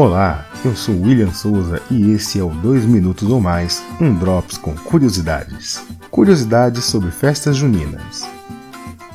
Olá, eu sou William Souza e esse é o 2 Minutos ou Mais, um Drops com curiosidades. Curiosidades sobre festas juninas.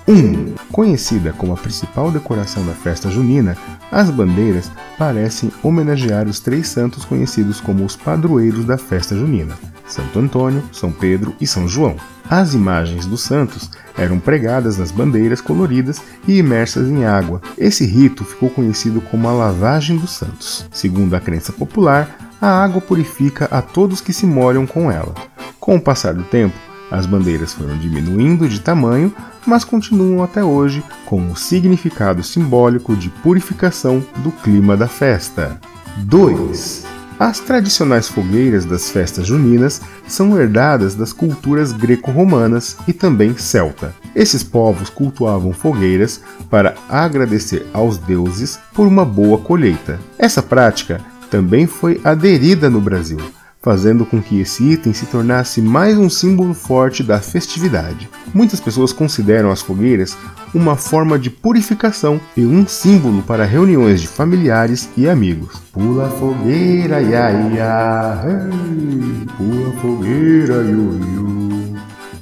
1. Um, conhecida como a principal decoração da festa junina, as bandeiras parecem homenagear os três santos conhecidos como os padroeiros da festa junina: Santo Antônio, São Pedro e São João. As imagens dos santos eram pregadas nas bandeiras coloridas e imersas em água. Esse rito ficou conhecido como a lavagem dos santos. Segundo a crença popular, a água purifica a todos que se molham com ela. Com o passar do tempo, as bandeiras foram diminuindo de tamanho, mas continuam até hoje com o significado simbólico de purificação do clima da festa. 2. As tradicionais fogueiras das festas juninas são herdadas das culturas greco-romanas e também celta. Esses povos cultuavam fogueiras para agradecer aos deuses por uma boa colheita. Essa prática também foi aderida no Brasil, fazendo com que esse item se tornasse mais um símbolo forte da festividade. Muitas pessoas consideram as fogueiras uma forma de purificação e um símbolo para reuniões de familiares e amigos. Pula fogueira, ia, ia, hey, pula fogueira, iu, iu.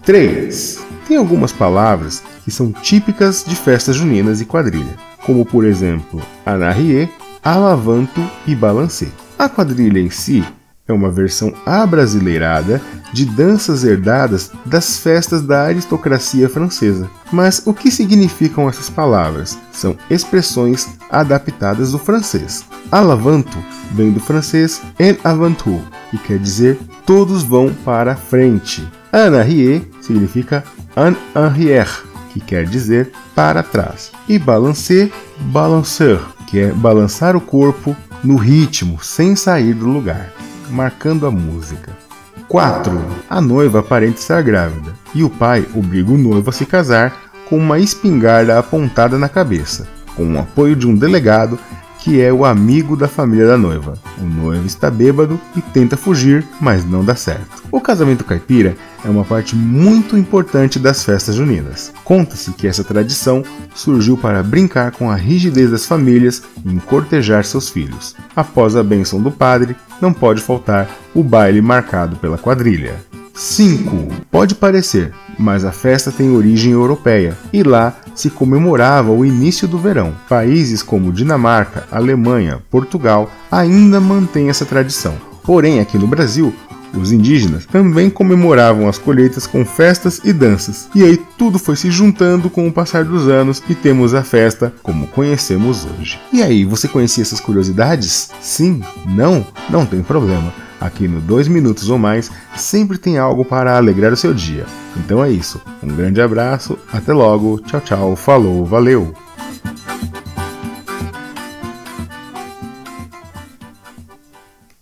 3. Tem algumas palavras que são típicas de festas juninas e quadrilha, como por exemplo anarrie, alavanto e balancê. A quadrilha em si é uma versão abrasileirada de danças herdadas das festas da aristocracia francesa. Mas o que significam essas palavras? São expressões adaptadas do francês. Alavanto vem do francês en avantou, que quer dizer todos vão para frente. En arrière significa en arrière, que quer dizer para trás. E balancer, balancer, que é balançar o corpo no ritmo, sem sair do lugar marcando a música. 4. A noiva aparenta estar grávida e o pai obriga o noivo a se casar com uma espingarda apontada na cabeça, com o apoio de um delegado que é o amigo da família da noiva. O noivo está bêbado e tenta fugir, mas não dá certo. O casamento caipira é uma parte muito importante das festas juninas. Conta-se que essa tradição surgiu para brincar com a rigidez das famílias em cortejar seus filhos. Após a bênção do padre, não pode faltar o baile marcado pela quadrilha. 5. Pode parecer, mas a festa tem origem europeia e lá se comemorava o início do verão. Países como Dinamarca, Alemanha, Portugal ainda mantêm essa tradição. Porém, aqui no Brasil, os indígenas também comemoravam as colheitas com festas e danças. E aí tudo foi se juntando com o passar dos anos e temos a festa como conhecemos hoje. E aí, você conhecia essas curiosidades? Sim? Não? Não tem problema. Aqui no 2 Minutos ou Mais sempre tem algo para alegrar o seu dia. Então é isso. Um grande abraço, até logo, tchau, tchau, falou, valeu!